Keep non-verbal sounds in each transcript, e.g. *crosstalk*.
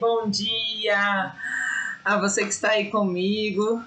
Bom dia a você que está aí comigo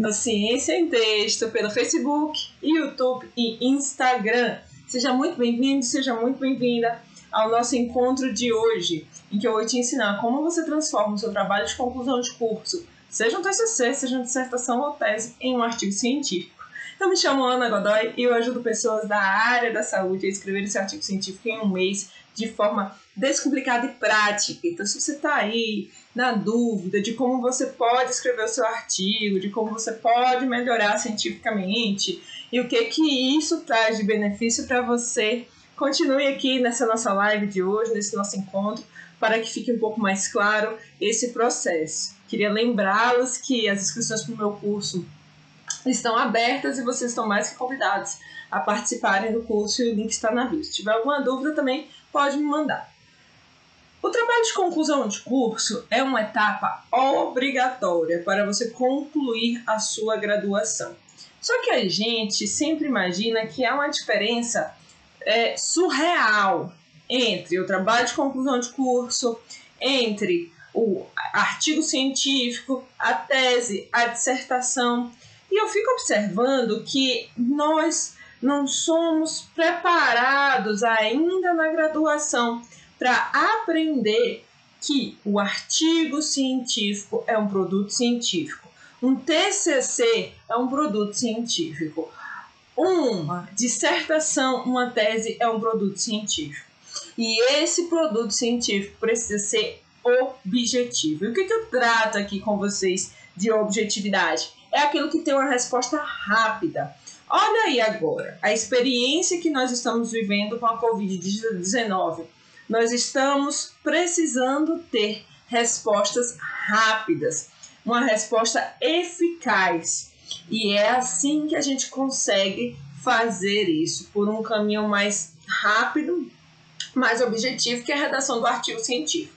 no Ciência em Texto pelo Facebook, YouTube e Instagram. Seja muito bem-vindo, seja muito bem-vinda ao nosso encontro de hoje, em que eu vou te ensinar como você transforma o seu trabalho de conclusão de curso, seja um TCC, seja uma dissertação ou tese, em um artigo científico. Eu me chamo Ana Godoy e eu ajudo pessoas da área da saúde a escrever esse artigo científico em um mês de forma descomplicada e prática. Então, se você está aí na dúvida de como você pode escrever o seu artigo, de como você pode melhorar cientificamente e o que que isso traz de benefício para você, continue aqui nessa nossa live de hoje, nesse nosso encontro, para que fique um pouco mais claro esse processo. Queria lembrá-los que as inscrições para o meu curso estão abertas e vocês estão mais que convidados a participarem do curso e o link está na bio. Se tiver alguma dúvida também pode me mandar. O trabalho de conclusão de curso é uma etapa obrigatória para você concluir a sua graduação. Só que a gente sempre imagina que há uma diferença é, surreal entre o trabalho de conclusão de curso, entre o artigo científico, a tese, a dissertação. E eu fico observando que nós não somos preparados ainda na graduação para aprender que o artigo científico é um produto científico, um TCC é um produto científico, uma dissertação, uma tese é um produto científico. E esse produto científico precisa ser objetivo. E o que, que eu trato aqui com vocês de objetividade? É aquilo que tem uma resposta rápida. Olha aí agora a experiência que nós estamos vivendo com a Covid-19. Nós estamos precisando ter respostas rápidas, uma resposta eficaz. E é assim que a gente consegue fazer isso, por um caminho mais rápido, mais objetivo, que é a redação do artigo científico.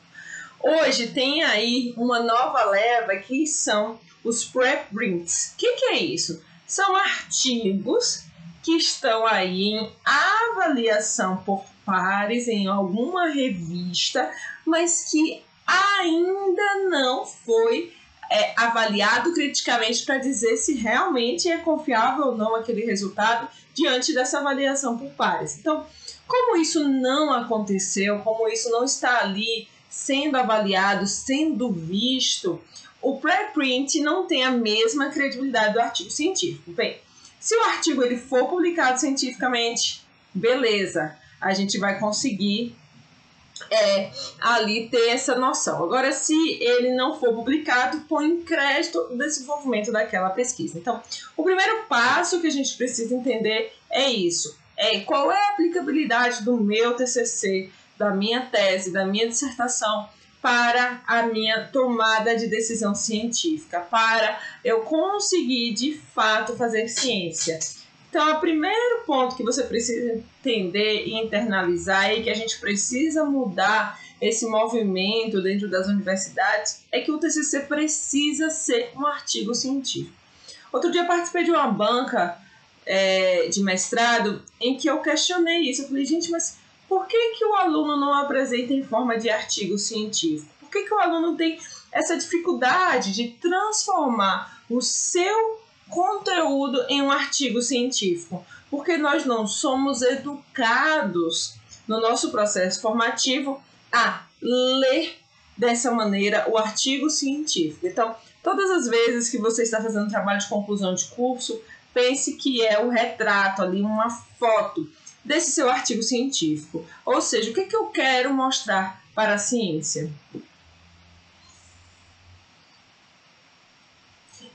Hoje tem aí uma nova leva que são os preprints. O que, que é isso? são artigos que estão aí em avaliação por pares em alguma revista, mas que ainda não foi é, avaliado criticamente para dizer se realmente é confiável ou não aquele resultado diante dessa avaliação por pares. Então, como isso não aconteceu, como isso não está ali sendo avaliado, sendo visto, o preprint não tem a mesma credibilidade do artigo científico. Bem, se o artigo ele for publicado cientificamente, beleza, a gente vai conseguir é, ali ter essa noção. Agora, se ele não for publicado, põe crédito do desenvolvimento daquela pesquisa. Então, o primeiro passo que a gente precisa entender é isso. É qual é a aplicabilidade do meu TCC, da minha tese, da minha dissertação para a minha tomada de decisão científica, para eu conseguir de fato fazer ciência. Então, o primeiro ponto que você precisa entender e internalizar e que a gente precisa mudar esse movimento dentro das universidades é que o TCC precisa ser um artigo científico. Outro dia participei de uma banca é, de mestrado em que eu questionei isso. Eu falei, gente, mas por que, que o aluno não apresenta em forma de artigo científico? Por que, que o aluno tem essa dificuldade de transformar o seu conteúdo em um artigo científico? Porque nós não somos educados no nosso processo formativo a ler dessa maneira o artigo científico. Então, todas as vezes que você está fazendo trabalho de conclusão de curso, pense que é o retrato ali, uma foto desse seu artigo científico. Ou seja, o que, é que eu quero mostrar para a ciência?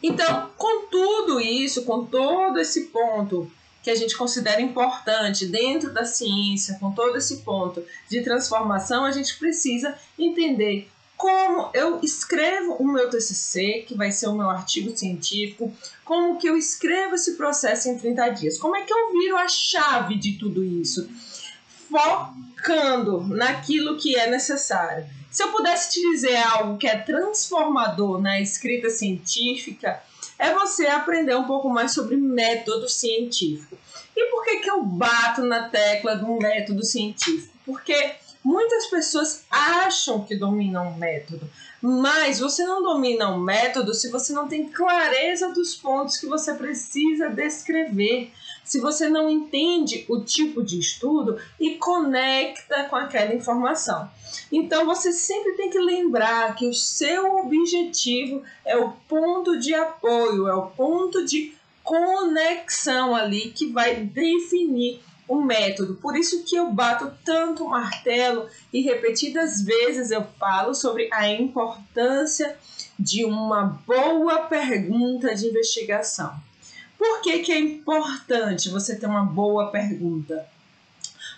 Então, com tudo isso, com todo esse ponto que a gente considera importante dentro da ciência, com todo esse ponto de transformação, a gente precisa entender como eu escrevo o meu TCC, que vai ser o meu artigo científico, como que eu escrevo esse processo em 30 dias, como é que eu viro a chave de tudo isso, focando naquilo que é necessário. Se eu pudesse te dizer algo que é transformador na escrita científica, é você aprender um pouco mais sobre método científico. E por que, que eu bato na tecla do método científico? Porque Muitas pessoas acham que dominam o método, mas você não domina o método se você não tem clareza dos pontos que você precisa descrever, se você não entende o tipo de estudo e conecta com aquela informação. Então você sempre tem que lembrar que o seu objetivo é o ponto de apoio, é o ponto de conexão ali que vai definir o método. Por isso que eu bato tanto martelo e repetidas vezes eu falo sobre a importância de uma boa pergunta de investigação. Por que, que é importante você ter uma boa pergunta?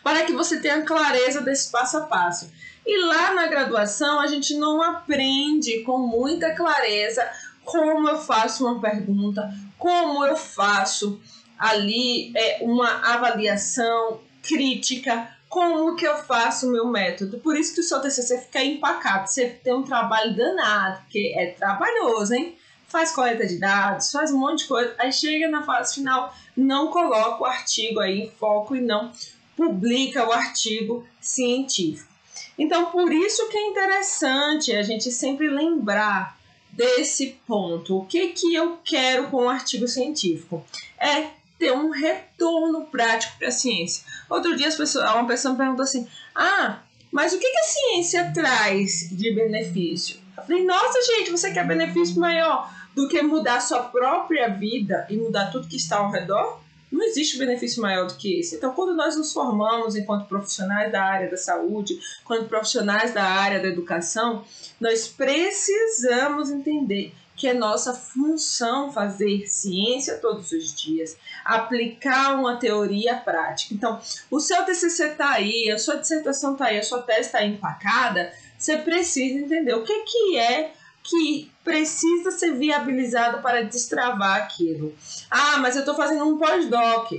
Para que você tenha clareza desse passo a passo. E lá na graduação a gente não aprende com muita clareza como eu faço uma pergunta, como eu faço ali é, uma avaliação crítica, como que eu faço o meu método. Por isso que o seu TCC fica empacado, você tem um trabalho danado, porque é trabalhoso, hein? Faz coleta de dados, faz um monte de coisa, aí chega na fase final, não coloca o artigo aí em foco e não publica o artigo científico. Então, por isso que é interessante a gente sempre lembrar desse ponto. O que, que eu quero com o artigo científico? É ter um retorno prático para a ciência. Outro dia as pessoas, uma pessoa me perguntou assim: Ah, mas o que, que a ciência traz de benefício? Eu falei: Nossa, gente, você quer benefício maior do que mudar sua própria vida e mudar tudo que está ao redor? Não existe benefício maior do que esse. Então, quando nós nos formamos enquanto profissionais da área da saúde, quando profissionais da área da educação, nós precisamos entender que é nossa função fazer ciência todos os dias, aplicar uma teoria prática. Então, o seu TCC está aí, a sua dissertação está aí, a sua tese está empacada, você precisa entender o que, que é que precisa ser viabilizado para destravar aquilo. Ah, mas eu estou fazendo um pós-doc.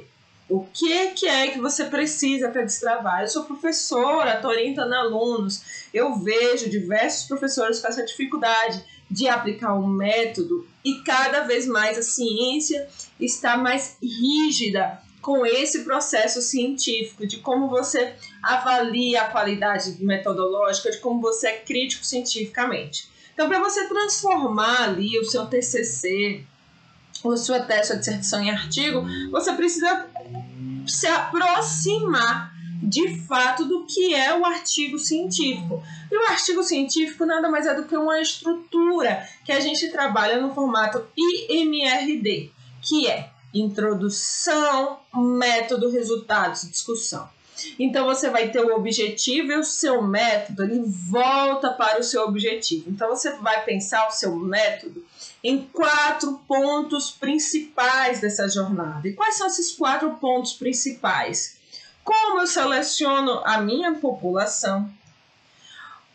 O que, que é que você precisa para destravar? Eu sou professora, estou orientando alunos. Eu vejo diversos professores com essa dificuldade de aplicar um método e cada vez mais a ciência está mais rígida com esse processo científico, de como você avalia a qualidade metodológica, de como você é crítico cientificamente. Então, para você transformar ali o seu TCC, ou sua tese, sua dissertação em artigo, você precisa se aproximar de fato do que é o artigo científico. E o artigo científico nada mais é do que uma estrutura que a gente trabalha no formato IMRD, que é introdução, método, resultados, discussão. Então você vai ter o objetivo e o seu método, ele volta para o seu objetivo. Então você vai pensar o seu método em quatro pontos principais dessa jornada. E quais são esses quatro pontos principais? Como eu seleciono a minha população?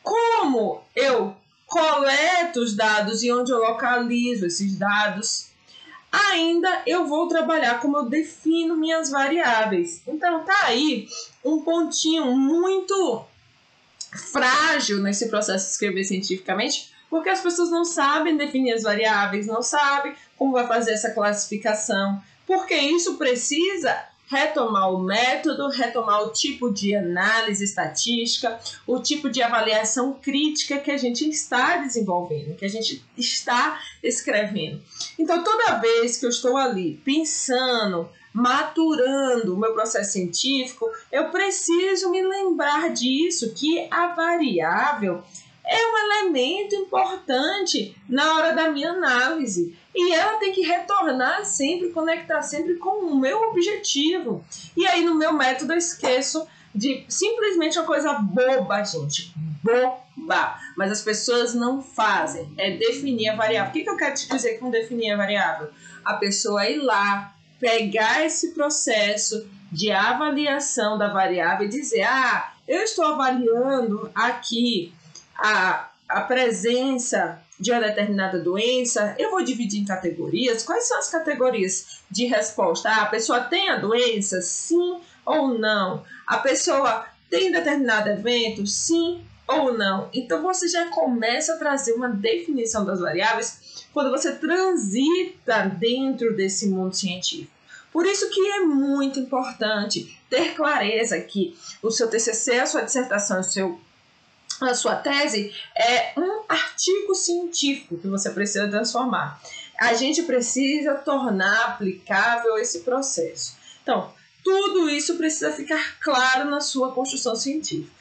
Como eu coleto os dados e onde eu localizo esses dados? Ainda eu vou trabalhar como eu defino minhas variáveis. Então tá aí um pontinho muito frágil nesse processo de escrever cientificamente, porque as pessoas não sabem definir as variáveis, não sabem como vai fazer essa classificação, porque isso precisa retomar o método, retomar o tipo de análise estatística, o tipo de avaliação crítica que a gente está desenvolvendo, que a gente está escrevendo. Então, toda vez que eu estou ali pensando, maturando o meu processo científico, eu preciso me lembrar disso, que a variável é um elemento importante na hora da minha análise. E ela tem que retornar sempre, conectar sempre com o meu objetivo. E aí, no meu método, eu esqueço de simplesmente uma coisa boba, gente. Boba. Mas as pessoas não fazem. É definir a variável. O que, que eu quero te dizer com definir a variável? A pessoa ir lá, pegar esse processo de avaliação da variável e dizer: ah, eu estou avaliando aqui a, a presença de uma determinada doença, eu vou dividir em categorias. Quais são as categorias de resposta? Ah, a pessoa tem a doença? Sim ou não? A pessoa tem determinado evento? Sim ou não? Então você já começa a trazer uma definição das variáveis quando você transita dentro desse mundo científico. Por isso que é muito importante ter clareza que o seu TCC, a sua dissertação, o seu a sua tese é um artigo científico que você precisa transformar. A gente precisa tornar aplicável esse processo. Então, tudo isso precisa ficar claro na sua construção científica.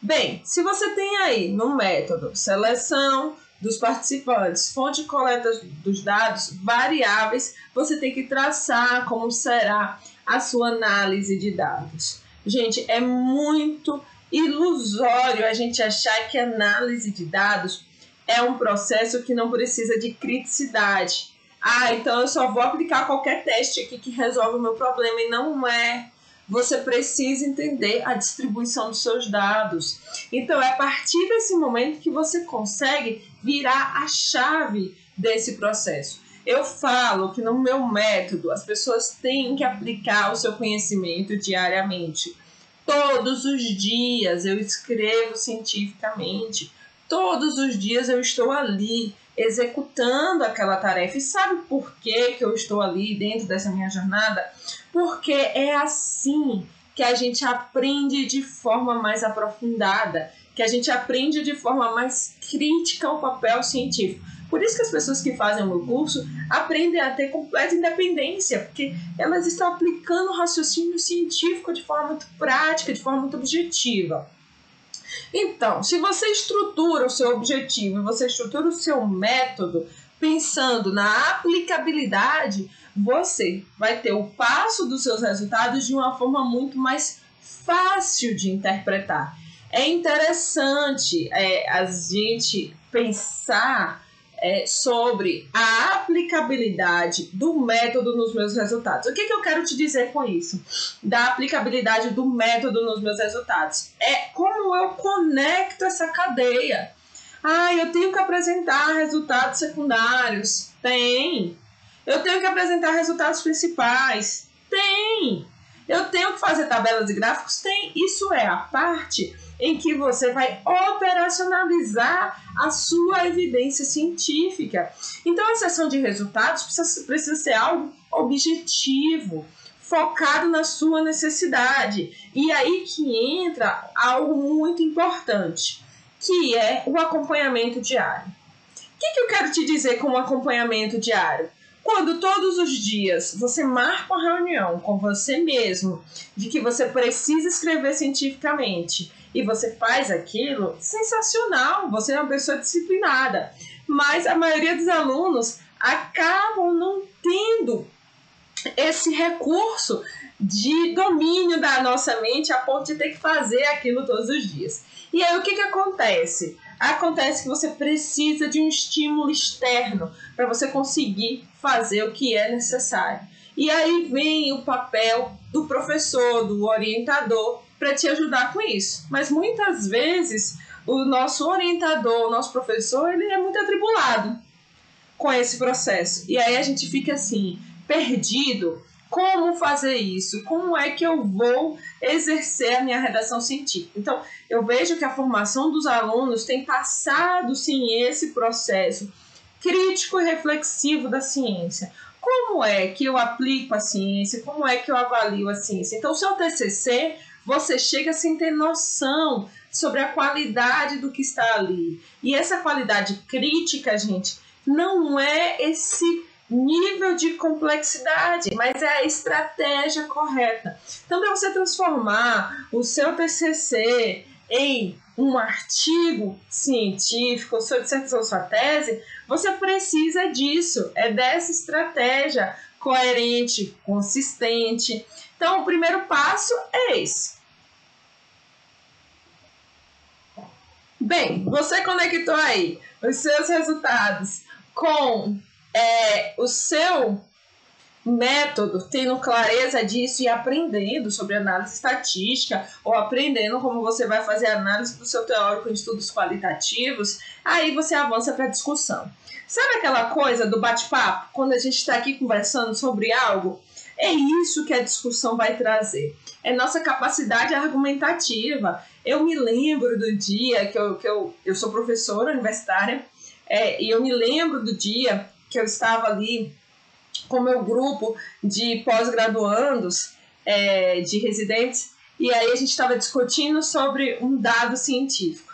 Bem, se você tem aí no método seleção dos participantes, fonte de coleta dos dados, variáveis, você tem que traçar como será a sua análise de dados. Gente, é muito ilusório a gente achar que análise de dados é um processo que não precisa de criticidade. Ah, então eu só vou aplicar qualquer teste aqui que resolve o meu problema e não é você precisa entender a distribuição dos seus dados. Então, é a partir desse momento que você consegue virar a chave desse processo. Eu falo que no meu método as pessoas têm que aplicar o seu conhecimento diariamente. Todos os dias eu escrevo cientificamente. Todos os dias eu estou ali executando aquela tarefa. E sabe por que, que eu estou ali dentro dessa minha jornada? Porque é assim que a gente aprende de forma mais aprofundada, que a gente aprende de forma mais crítica o papel científico. Por isso que as pessoas que fazem o meu curso aprendem a ter completa independência, porque elas estão aplicando o raciocínio científico de forma muito prática, de forma muito objetiva. Então, se você estrutura o seu objetivo e você estrutura o seu método pensando na aplicabilidade, você vai ter o passo dos seus resultados de uma forma muito mais fácil de interpretar. É interessante é, a gente pensar é, sobre a aplicabilidade do método nos meus resultados. O que, que eu quero te dizer com isso? Da aplicabilidade do método nos meus resultados. É como eu conecto essa cadeia. Ah, eu tenho que apresentar resultados secundários. Tem. Eu tenho que apresentar resultados principais. Tem. Eu tenho que fazer tabelas e gráficos? Tem. Isso é a parte em que você vai operacionalizar a sua evidência científica. Então, a sessão de resultados precisa, precisa ser algo objetivo, focado na sua necessidade. E aí que entra algo muito importante, que é o acompanhamento diário. O que, que eu quero te dizer com o acompanhamento diário? Quando todos os dias você marca uma reunião com você mesmo de que você precisa escrever cientificamente e você faz aquilo, sensacional, você é uma pessoa disciplinada. Mas a maioria dos alunos acabam não tendo esse recurso de domínio da nossa mente a ponto de ter que fazer aquilo todos os dias. E aí o que, que acontece? Acontece que você precisa de um estímulo externo para você conseguir fazer o que é necessário. E aí vem o papel do professor, do orientador, para te ajudar com isso. Mas muitas vezes o nosso orientador, o nosso professor, ele é muito atribulado com esse processo. E aí a gente fica assim, perdido. Como fazer isso? Como é que eu vou exercer a minha redação científica? Então, eu vejo que a formação dos alunos tem passado sim esse processo crítico e reflexivo da ciência. Como é que eu aplico a ciência? Como é que eu avalio a ciência? Então, o seu TCC você chega sem ter noção sobre a qualidade do que está ali. E essa qualidade crítica, gente, não é esse nível de complexidade, mas é a estratégia correta. Então, para você transformar o seu TCC em um artigo científico, sua dissertação, sua tese, você precisa disso, é dessa estratégia coerente, consistente. Então, o primeiro passo é esse. Bem, você conectou aí os seus resultados com é, o seu método, tendo clareza disso e aprendendo sobre análise estatística ou aprendendo como você vai fazer análise do seu teórico em estudos qualitativos, aí você avança para a discussão. Sabe aquela coisa do bate-papo, quando a gente está aqui conversando sobre algo? É isso que a discussão vai trazer. É nossa capacidade argumentativa. Eu me lembro do dia que eu, que eu, eu sou professora universitária, é, e eu me lembro do dia que eu estava ali com meu grupo de pós-graduandos, é, de residentes, e aí a gente estava discutindo sobre um dado científico.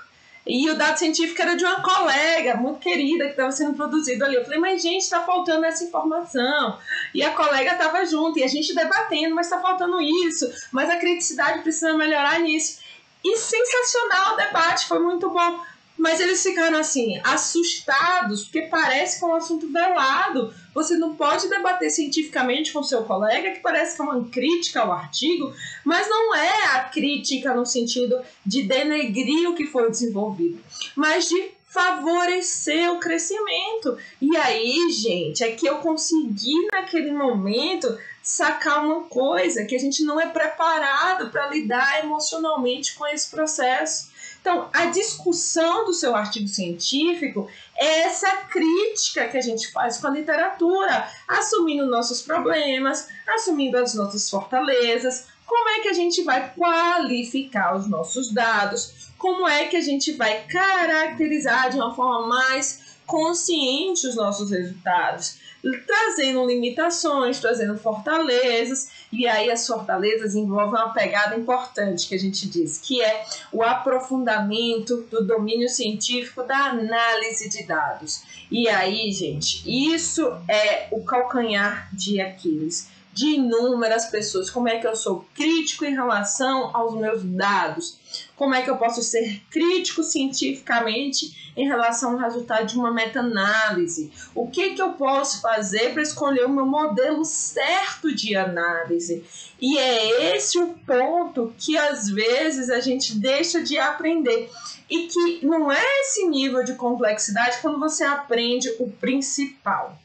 E o dado científico era de uma colega muito querida que estava sendo produzido ali. Eu falei, mas gente, está faltando essa informação. E a colega estava junto, e a gente debatendo, mas está faltando isso, mas a criticidade precisa melhorar nisso. E sensacional o debate, foi muito bom. Mas eles ficaram assim, assustados, porque parece que é um assunto velado. Você não pode debater cientificamente com seu colega, que parece que é uma crítica ao artigo, mas não é a crítica no sentido de denegrir o que foi desenvolvido, mas de favorecer o crescimento. E aí, gente, é que eu consegui naquele momento sacar uma coisa que a gente não é preparado para lidar emocionalmente com esse processo. Então, a discussão do seu artigo científico é essa crítica que a gente faz com a literatura, assumindo nossos problemas, assumindo as nossas fortalezas, como é que a gente vai qualificar os nossos dados, como é que a gente vai caracterizar de uma forma mais consciente os nossos resultados trazendo limitações, trazendo fortalezas, e aí as fortalezas envolvem uma pegada importante que a gente diz, que é o aprofundamento do domínio científico da análise de dados. E aí, gente, isso é o calcanhar de Aquiles de inúmeras pessoas. Como é que eu sou crítico em relação aos meus dados? Como é que eu posso ser crítico cientificamente em relação ao resultado de uma meta-análise? O que, que eu posso fazer para escolher o meu modelo certo de análise? E é esse o ponto que às vezes a gente deixa de aprender. E que não é esse nível de complexidade quando você aprende o principal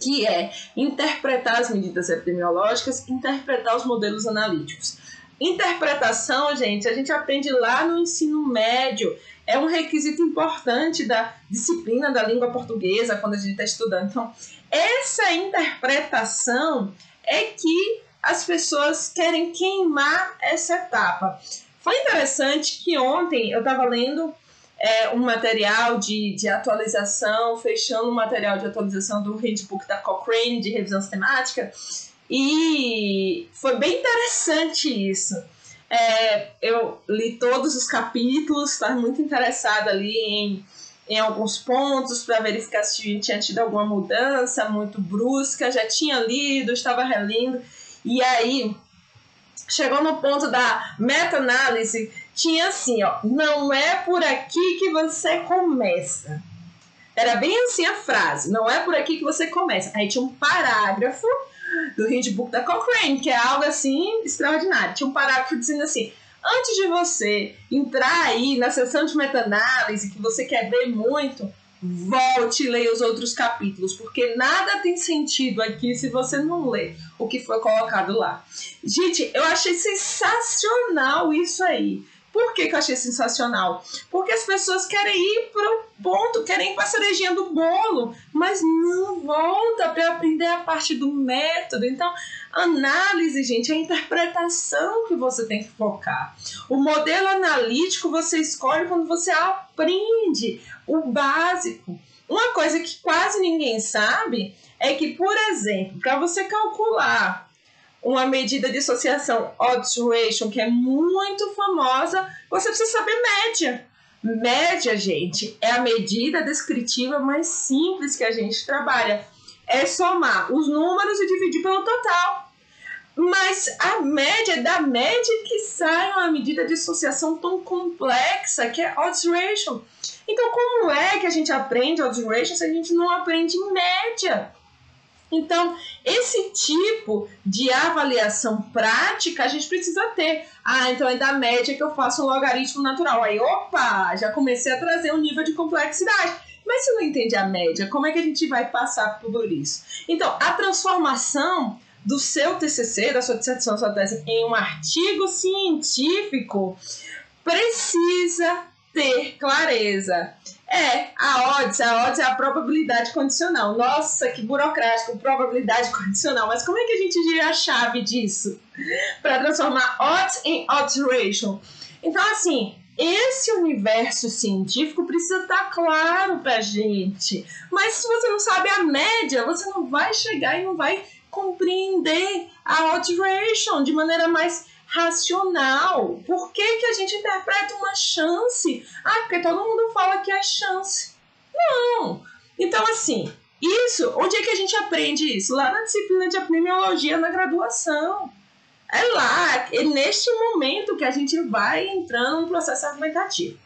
que é interpretar as medidas epidemiológicas, interpretar os modelos analíticos. Interpretação, gente, a gente aprende lá no ensino médio, é um requisito importante da disciplina da língua portuguesa quando a gente está estudando. Então, essa interpretação é que as pessoas querem queimar essa etapa. Foi interessante que ontem eu estava lendo é, um material de, de atualização, fechando um material de atualização do handbook da Cochrane de revisão sistemática, e foi bem interessante isso. É, eu li todos os capítulos, estava muito interessada ali em, em alguns pontos para verificar se tinha tido alguma mudança muito brusca. Já tinha lido, estava relendo, e aí chegou no ponto da meta-análise tinha assim, ó, não é por aqui que você começa. Era bem assim a frase, não é por aqui que você começa. Aí tinha um parágrafo do handbook da Cochrane, que é algo assim extraordinário. Tinha um parágrafo dizendo assim: antes de você entrar aí na sessão de meta-análise, que você quer ver muito, volte e leia os outros capítulos, porque nada tem sentido aqui se você não ler o que foi colocado lá. Gente, eu achei sensacional isso aí. Por que, que eu achei sensacional? Porque as pessoas querem ir para o ponto, querem ir para a cerejinha do bolo, mas não volta para aprender a parte do método. Então, análise, gente, é a interpretação que você tem que focar. O modelo analítico você escolhe quando você aprende o básico. Uma coisa que quase ninguém sabe é que, por exemplo, para você calcular uma medida de associação odds ratio que é muito famosa, você precisa saber média. Média, gente, é a medida descritiva mais simples que a gente trabalha. É somar os números e dividir pelo total. Mas a média, da média que sai uma medida de associação tão complexa que é odds ratio. Então, como é que a gente aprende odds ratio se a gente não aprende média? Então, esse tipo de avaliação prática a gente precisa ter. Ah, então é da média que eu faço um logaritmo natural. Aí, opa, já comecei a trazer um nível de complexidade. Mas se não entende a média, como é que a gente vai passar por isso? Então, a transformação do seu TCC, da sua dissertação, da sua tese, em um artigo científico precisa ter clareza é, a odds, a odds é a probabilidade condicional. Nossa, que burocrático, probabilidade *laughs* condicional. Mas como é que a gente gira a chave disso? Para transformar odds em odds ratio. Então, assim, esse universo científico precisa estar claro para gente. Mas se você não sabe a média, você não vai chegar e não vai compreender a alteration de maneira mais racional. Por que, que a gente interpreta uma chance? Ah, porque todo mundo fala que é chance. Não. Então, assim, isso, onde é que a gente aprende isso? Lá na disciplina de epidemiologia na graduação. É lá, é neste momento que a gente vai entrando no processo argumentativo.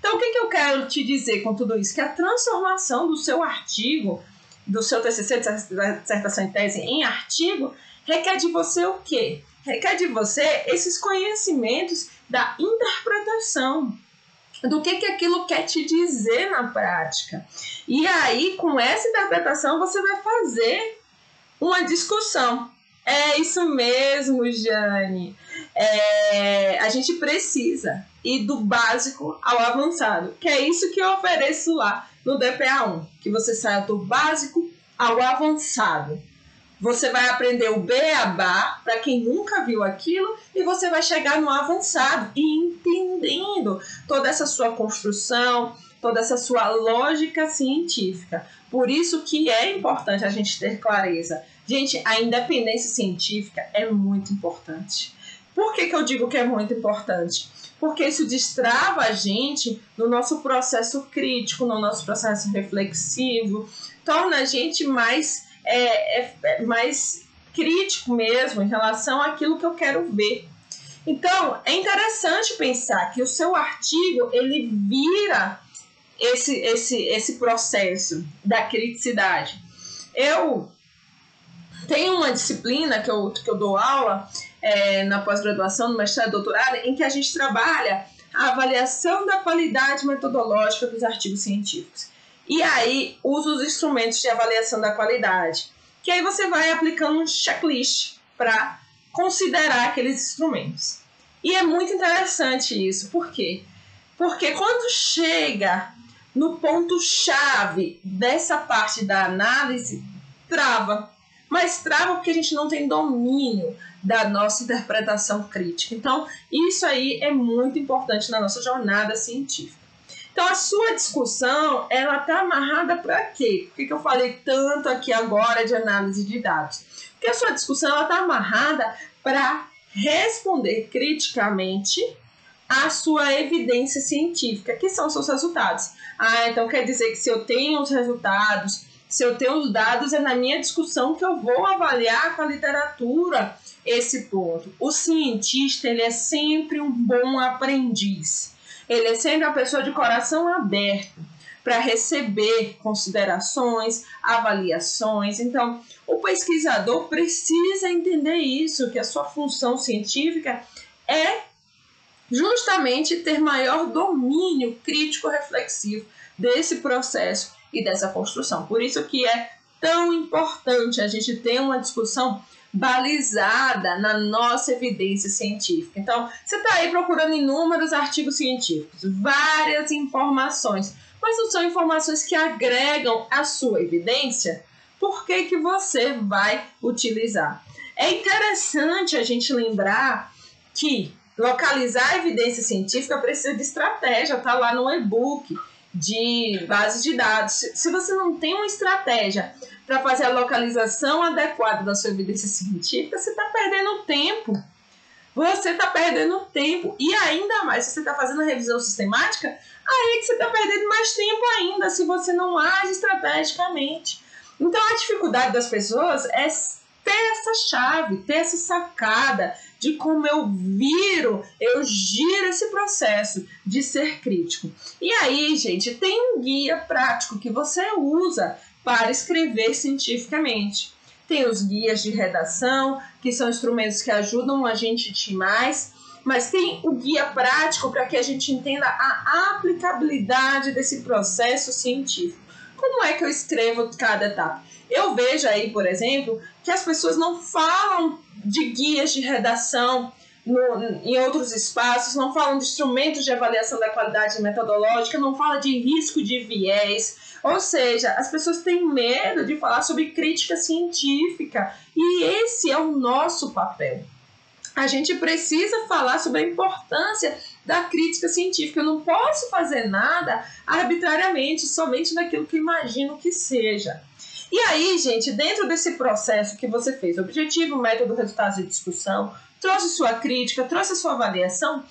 Então, o que, que eu quero te dizer com tudo isso? Que a transformação do seu artigo, do seu TCC, de dissertação em tese, em artigo, requer de você o quê? Requer de você esses conhecimentos da interpretação do que, que aquilo quer te dizer na prática. E aí, com essa interpretação, você vai fazer uma discussão. É isso mesmo, Jane. É, a gente precisa ir do básico ao avançado, que é isso que eu ofereço lá no DPA1, que você saia do básico ao avançado. Você vai aprender o beabá, para quem nunca viu aquilo, e você vai chegar no avançado e entendendo toda essa sua construção, toda essa sua lógica científica. Por isso que é importante a gente ter clareza Gente, a independência científica é muito importante. Por que, que eu digo que é muito importante? Porque isso destrava a gente no nosso processo crítico, no nosso processo reflexivo, torna a gente mais, é, é, é mais crítico mesmo em relação àquilo que eu quero ver. Então, é interessante pensar que o seu artigo ele vira esse, esse, esse processo da criticidade. Eu tem uma disciplina que eu, que eu dou aula é, na pós-graduação, no mestrado e doutorado, em que a gente trabalha a avaliação da qualidade metodológica dos artigos científicos. E aí usa os instrumentos de avaliação da qualidade, que aí você vai aplicando um checklist para considerar aqueles instrumentos. E é muito interessante isso, por quê? Porque quando chega no ponto-chave dessa parte da análise, trava mas trava porque a gente não tem domínio da nossa interpretação crítica. Então, isso aí é muito importante na nossa jornada científica. Então, a sua discussão, ela está amarrada para quê? Por que, que eu falei tanto aqui agora de análise de dados? Porque a sua discussão, ela está amarrada para responder criticamente a sua evidência científica, que são seus resultados. Ah, então quer dizer que se eu tenho os resultados se eu tenho os dados, é na minha discussão que eu vou avaliar com a literatura esse ponto. O cientista, ele é sempre um bom aprendiz. Ele é sempre uma pessoa de coração aberto para receber considerações, avaliações. Então, o pesquisador precisa entender isso, que a sua função científica é justamente ter maior domínio crítico reflexivo desse processo e dessa construção. Por isso que é tão importante a gente ter uma discussão balizada na nossa evidência científica. Então, você está aí procurando inúmeros artigos científicos, várias informações, mas não são informações que agregam a sua evidência. Por que, que você vai utilizar? É interessante a gente lembrar que localizar a evidência científica precisa de estratégia, tá lá no e-book de bases de dados. Se você não tem uma estratégia para fazer a localização adequada da sua evidência científica, você está perdendo tempo. Você está perdendo tempo. E ainda mais, se você está fazendo a revisão sistemática, aí é que você está perdendo mais tempo ainda se você não age estrategicamente. Então, a dificuldade das pessoas é ter essa chave, ter essa sacada de como eu viro, eu giro esse processo de ser crítico. E aí, gente, tem um guia prático que você usa para escrever cientificamente. Tem os guias de redação, que são instrumentos que ajudam a gente demais, mas tem o guia prático para que a gente entenda a aplicabilidade desse processo científico. Como é que eu escrevo cada etapa? Eu vejo aí, por exemplo, que as pessoas não falam de guias de redação no, em outros espaços, não falam de instrumentos de avaliação da qualidade metodológica, não fala de risco de viés. Ou seja, as pessoas têm medo de falar sobre crítica científica e esse é o nosso papel. A gente precisa falar sobre a importância da crítica científica. Eu não posso fazer nada arbitrariamente, somente daquilo que imagino que seja. E aí, gente, dentro desse processo que você fez, objetivo, método, resultados e discussão, trouxe sua crítica, trouxe sua avaliação,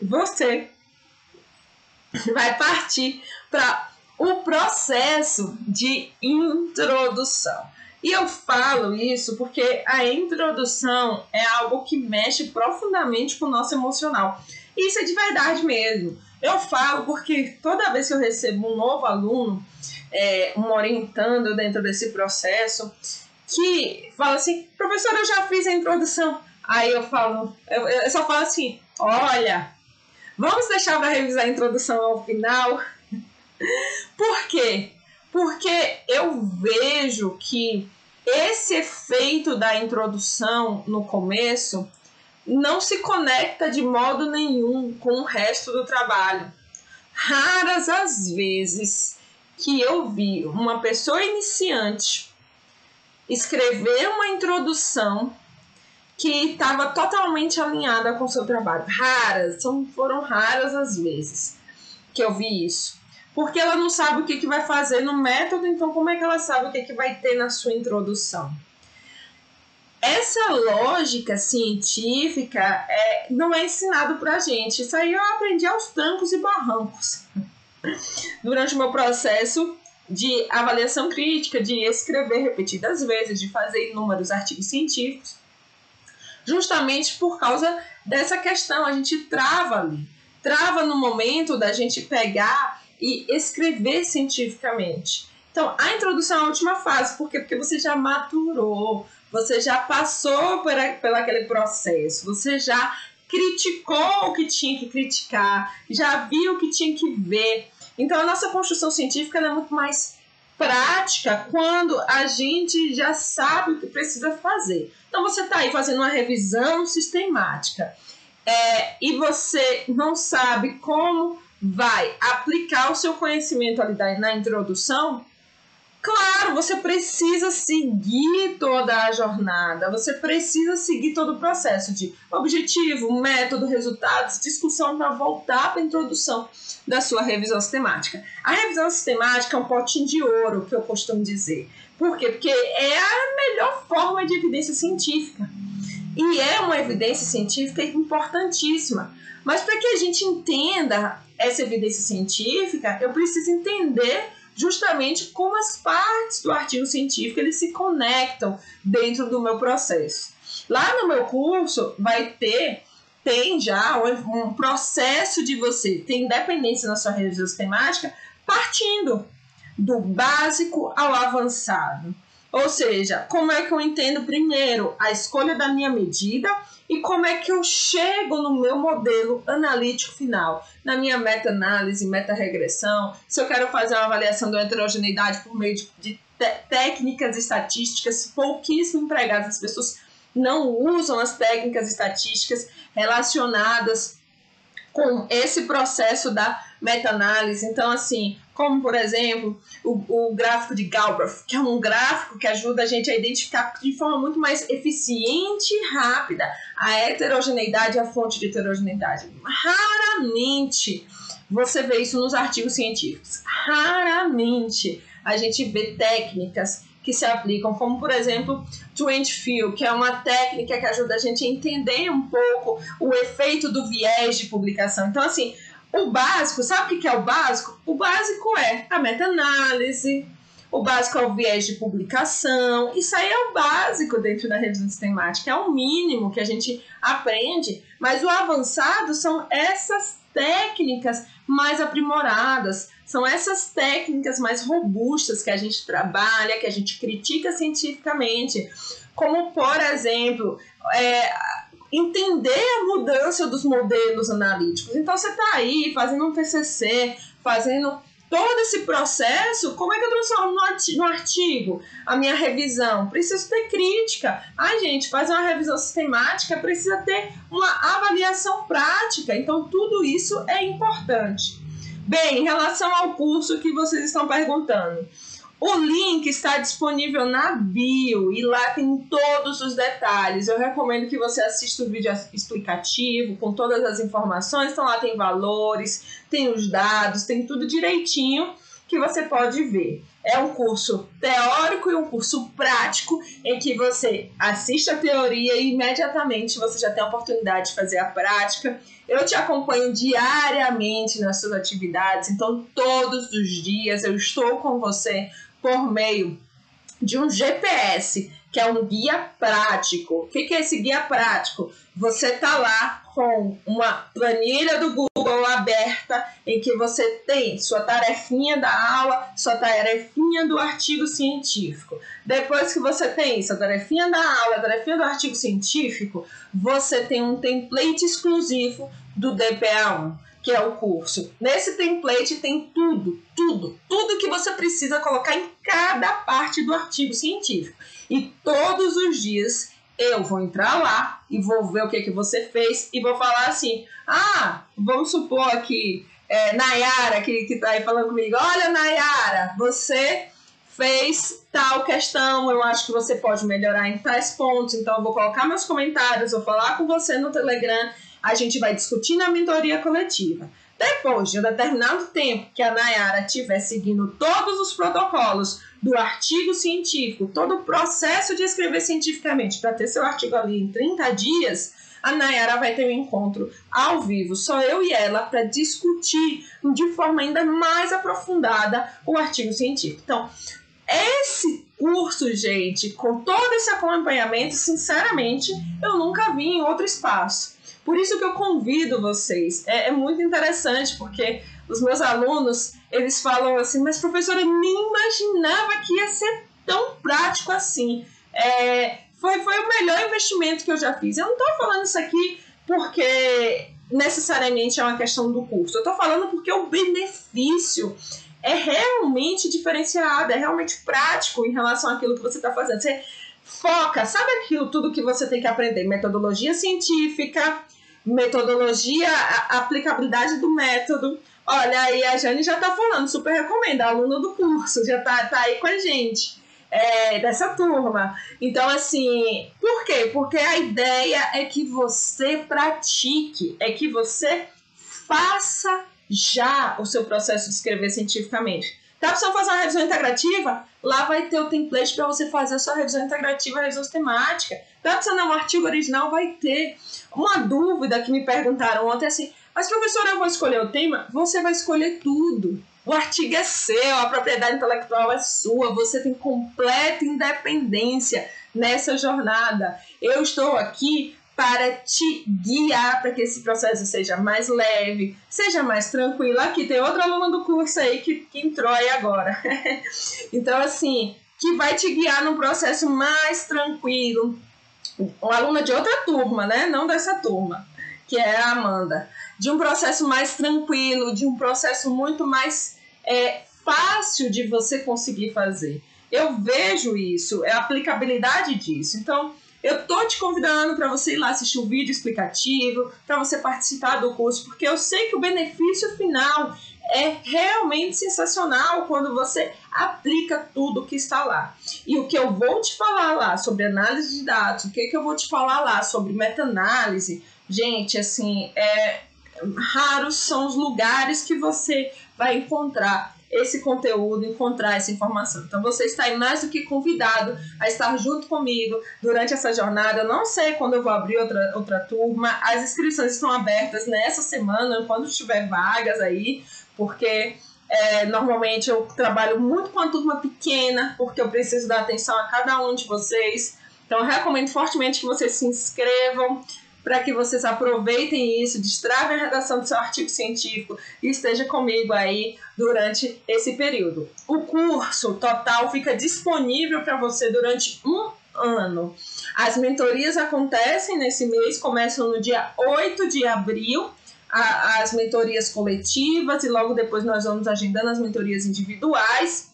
você vai partir para o processo de introdução. E eu falo isso porque a introdução é algo que mexe profundamente com o nosso emocional. Isso é de verdade mesmo. Eu falo porque toda vez que eu recebo um novo aluno, é, um orientando dentro desse processo, que fala assim, professor, eu já fiz a introdução. Aí eu falo, eu, eu só falo assim, olha, vamos deixar para revisar a introdução ao final. *laughs* Por quê? Porque eu vejo que esse efeito da introdução no começo não se conecta de modo nenhum com o resto do trabalho. Raras as vezes que eu vi uma pessoa iniciante escrever uma introdução que estava totalmente alinhada com o seu trabalho. Raras, são, foram raras as vezes que eu vi isso. Porque ela não sabe o que, que vai fazer no método, então como é que ela sabe o que, que vai ter na sua introdução? Essa lógica científica é, não é ensinado para gente. Isso aí eu aprendi aos trancos e barrancos *laughs* durante o meu processo de avaliação crítica, de escrever repetidas vezes, de fazer inúmeros artigos científicos, justamente por causa dessa questão. A gente trava ali, trava no momento da gente pegar e escrever cientificamente. Então, a introdução é a última fase, por quê? Porque você já maturou, você já passou por, por aquele processo, você já criticou o que tinha que criticar, já viu o que tinha que ver. Então, a nossa construção científica é muito mais prática quando a gente já sabe o que precisa fazer. Então, você está aí fazendo uma revisão sistemática é, e você não sabe como vai aplicar o seu conhecimento ali na introdução, Claro, você precisa seguir toda a jornada, você precisa seguir todo o processo de objetivo, método, resultados, discussão para voltar para a introdução da sua revisão sistemática. A revisão sistemática é um potinho de ouro, que eu costumo dizer. Por quê? Porque é a melhor forma de evidência científica. E é uma evidência científica importantíssima. Mas para que a gente entenda essa evidência científica, eu preciso entender justamente como as partes do artigo científico eles se conectam dentro do meu processo. Lá no meu curso vai ter tem já um processo de você ter independência na sua revisão sistemática partindo do básico ao avançado. Ou seja, como é que eu entendo primeiro a escolha da minha medida e como é que eu chego no meu modelo analítico final, na minha meta-análise, meta-regressão, se eu quero fazer uma avaliação da heterogeneidade por meio de, de técnicas estatísticas pouquíssimo empregadas, as pessoas não usam as técnicas estatísticas relacionadas com esse processo da meta-análise. Então, assim, como por exemplo o, o gráfico de Galbraith, que é um gráfico que ajuda a gente a identificar de forma muito mais eficiente e rápida a heterogeneidade e a fonte de heterogeneidade. Raramente você vê isso nos artigos científicos. Raramente a gente vê técnicas que se aplicam, como por exemplo Twent Field, que é uma técnica que ajuda a gente a entender um pouco o efeito do viés de publicação. Então, assim, o básico, sabe o que é o básico? O básico é a meta-análise, o básico é o viés de publicação. Isso aí é o básico dentro da revisão sistemática, é o mínimo que a gente aprende, mas o avançado são essas técnicas mais aprimoradas, são essas técnicas mais robustas que a gente trabalha, que a gente critica cientificamente, como por exemplo, é, entender a mudança dos modelos analíticos. Então você está aí fazendo um TCC, fazendo todo esse processo, como é que eu transformo no artigo a minha revisão? Preciso ter crítica. Ai, gente, fazer uma revisão sistemática precisa ter uma avaliação prática. Então, tudo isso é importante. Bem, em relação ao curso que vocês estão perguntando, O link está disponível na bio e lá tem todos os detalhes. Eu recomendo que você assista o vídeo explicativo com todas as informações. Então lá tem valores, tem os dados, tem tudo direitinho que você pode ver. É um curso teórico e um curso prático em que você assiste a teoria e imediatamente você já tem a oportunidade de fazer a prática. Eu te acompanho diariamente nas suas atividades, então todos os dias eu estou com você por meio de um GPS, que é um guia prático. O que é esse guia prático? Você está lá com uma planilha do Google aberta em que você tem sua tarefinha da aula, sua tarefinha do artigo científico. Depois que você tem sua tarefinha da aula, tarefinha do artigo científico, você tem um template exclusivo do DPA1 que é o curso. Nesse template tem tudo, tudo, tudo que você precisa colocar em cada parte do artigo científico. E todos os dias eu vou entrar lá e vou ver o que, que você fez e vou falar assim: ah, vamos supor que é, Nayara, que, que tá aí falando comigo, olha, Nayara, você fez tal questão, eu acho que você pode melhorar em tais pontos, então eu vou colocar meus comentários, vou falar com você no Telegram a gente vai discutir na mentoria coletiva. Depois de um determinado tempo que a Nayara estiver seguindo todos os protocolos do artigo científico, todo o processo de escrever cientificamente para ter seu artigo ali em 30 dias, a Nayara vai ter um encontro ao vivo, só eu e ela, para discutir de forma ainda mais aprofundada o artigo científico. Então, esse curso, gente, com todo esse acompanhamento, sinceramente, eu nunca vi em outro espaço. Por isso que eu convido vocês. É, é muito interessante, porque os meus alunos, eles falam assim, mas professora, eu nem imaginava que ia ser tão prático assim. É, foi, foi o melhor investimento que eu já fiz. Eu não estou falando isso aqui porque necessariamente é uma questão do curso. Eu estou falando porque o benefício é realmente diferenciado, é realmente prático em relação àquilo que você está fazendo. Você foca, sabe aquilo tudo que você tem que aprender? Metodologia científica, metodologia, aplicabilidade do método. Olha, aí a Jane já tá falando, super recomenda, aluna do curso, já tá, tá aí com a gente. É, dessa turma. Então, assim, por quê? Porque a ideia é que você pratique, é que você faça já o seu processo de escrever cientificamente. Tá precisando fazer uma revisão integrativa? Lá vai ter o template para você fazer a sua revisão integrativa, revisão sistemática. Tá precisando um artigo original? Vai ter. Uma dúvida que me perguntaram ontem é assim, mas professora, eu vou escolher o tema? Você vai escolher tudo. O artigo é seu, a propriedade intelectual é sua, você tem completa independência nessa jornada. Eu estou aqui para te guiar para que esse processo seja mais leve, seja mais tranquilo. Aqui tem outra aluna do curso aí que, que entrou aí agora. *laughs* então, assim, que vai te guiar num processo mais tranquilo. Uma aluna de outra turma, né? Não dessa turma, que é a Amanda. De um processo mais tranquilo, de um processo muito mais é, fácil de você conseguir fazer. Eu vejo isso, é a aplicabilidade disso. Então, eu tô te convidando para você ir lá assistir o um vídeo explicativo, para você participar do curso, porque eu sei que o benefício final é realmente sensacional quando você aplica tudo que está lá. E o que eu vou te falar lá sobre análise de dados, o que, que eu vou te falar lá sobre meta-análise, gente, assim, é, raros são os lugares que você vai encontrar esse conteúdo, encontrar essa informação. Então você está aí mais do que convidado a estar junto comigo durante essa jornada. Eu não sei quando eu vou abrir outra, outra turma. As inscrições estão abertas nessa semana, quando tiver vagas aí, porque é, normalmente eu trabalho muito com a turma pequena, porque eu preciso dar atenção a cada um de vocês. Então recomendo fortemente que vocês se inscrevam para que vocês aproveitem isso, destravem a redação do seu artigo científico e esteja comigo aí durante esse período. O curso total fica disponível para você durante um ano. As mentorias acontecem nesse mês, começam no dia 8 de abril, a, as mentorias coletivas, e logo depois nós vamos agendando as mentorias individuais.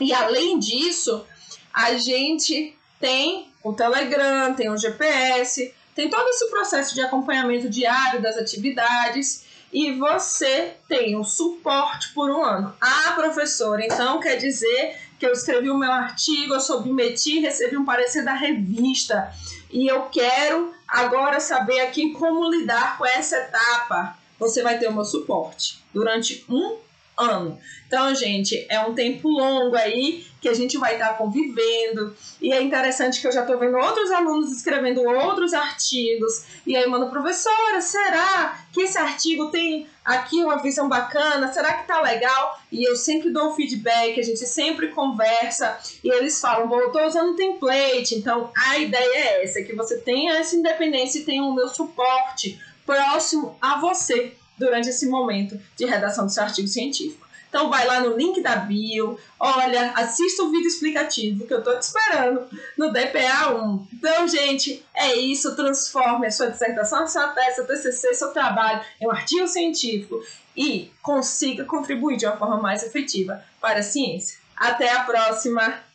E além disso, a gente tem o Telegram, tem o GPS, tem todo esse processo de acompanhamento diário das atividades e você tem o suporte por um ano. Ah, professora, então quer dizer que eu escrevi o meu artigo, eu submeti, recebi um parecer da revista e eu quero agora saber aqui como lidar com essa etapa. Você vai ter o meu suporte durante um ano. Então, gente, é um tempo longo aí que a gente vai estar convivendo. E é interessante que eu já estou vendo outros alunos escrevendo outros artigos. E aí, mano, professora, será que esse artigo tem aqui uma visão bacana? Será que tá legal? E eu sempre dou feedback, a gente sempre conversa. E eles falam, bom, eu tô usando template. Então, a ideia é essa, que você tenha essa independência e tenha o meu suporte próximo a você durante esse momento de redação do seu artigo científico. Então vai lá no link da bio, olha, assista o vídeo explicativo que eu estou te esperando no DPA1. Então, gente, é isso, transforme a sua dissertação, a sua tese, seu TCC, seu trabalho em um artigo científico e consiga contribuir de uma forma mais efetiva para a ciência. Até a próxima!